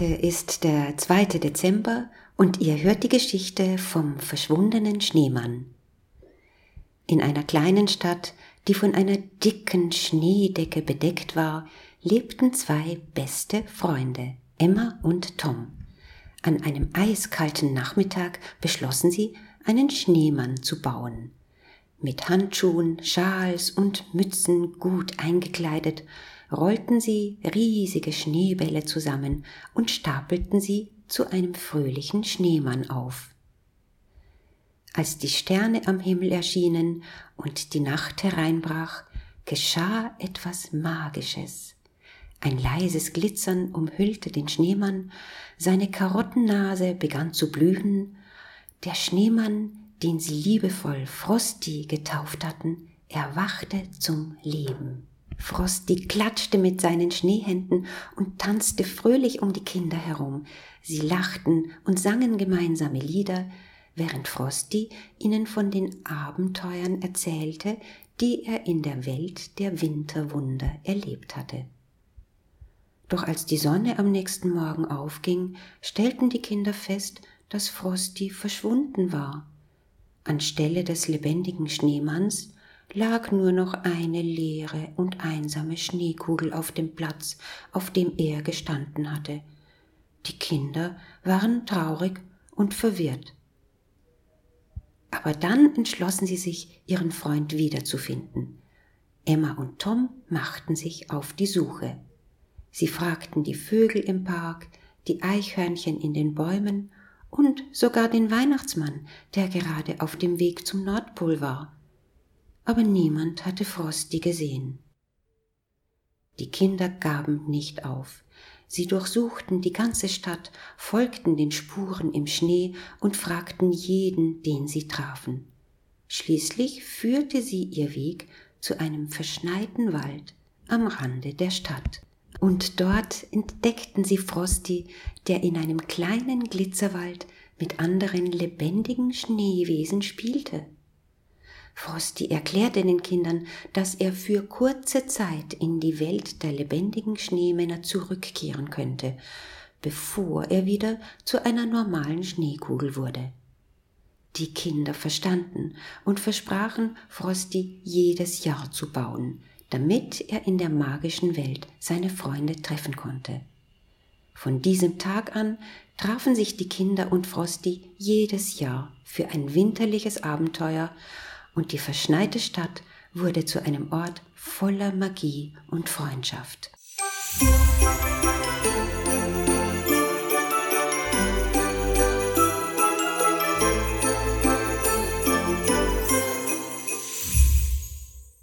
Heute ist der 2. Dezember und ihr hört die Geschichte vom verschwundenen Schneemann. In einer kleinen Stadt, die von einer dicken Schneedecke bedeckt war, lebten zwei beste Freunde, Emma und Tom. An einem eiskalten Nachmittag beschlossen sie, einen Schneemann zu bauen. Mit Handschuhen, Schals und Mützen gut eingekleidet, rollten sie riesige Schneebälle zusammen und stapelten sie zu einem fröhlichen Schneemann auf. Als die Sterne am Himmel erschienen und die Nacht hereinbrach, geschah etwas Magisches. Ein leises Glitzern umhüllte den Schneemann, seine Karottennase begann zu blühen, der Schneemann, den sie liebevoll Frosty getauft hatten, erwachte zum Leben. Frosty klatschte mit seinen Schneehänden und tanzte fröhlich um die Kinder herum. Sie lachten und sangen gemeinsame Lieder, während Frosty ihnen von den Abenteuern erzählte, die er in der Welt der Winterwunder erlebt hatte. Doch als die Sonne am nächsten Morgen aufging, stellten die Kinder fest, dass Frosty verschwunden war. Anstelle des lebendigen Schneemanns lag nur noch eine leere und einsame Schneekugel auf dem Platz, auf dem er gestanden hatte. Die Kinder waren traurig und verwirrt. Aber dann entschlossen sie sich, ihren Freund wiederzufinden. Emma und Tom machten sich auf die Suche. Sie fragten die Vögel im Park, die Eichhörnchen in den Bäumen und sogar den Weihnachtsmann, der gerade auf dem Weg zum Nordpol war aber niemand hatte Frosty gesehen. Die Kinder gaben nicht auf. Sie durchsuchten die ganze Stadt, folgten den Spuren im Schnee und fragten jeden, den sie trafen. Schließlich führte sie ihr Weg zu einem verschneiten Wald am Rande der Stadt. Und dort entdeckten sie Frosty, der in einem kleinen Glitzerwald mit anderen lebendigen Schneewesen spielte. Frosty erklärte den Kindern, dass er für kurze Zeit in die Welt der lebendigen Schneemänner zurückkehren könnte, bevor er wieder zu einer normalen Schneekugel wurde. Die Kinder verstanden und versprachen, Frosty jedes Jahr zu bauen, damit er in der magischen Welt seine Freunde treffen konnte. Von diesem Tag an trafen sich die Kinder und Frosty jedes Jahr für ein winterliches Abenteuer und die verschneite Stadt wurde zu einem Ort voller Magie und Freundschaft. Musik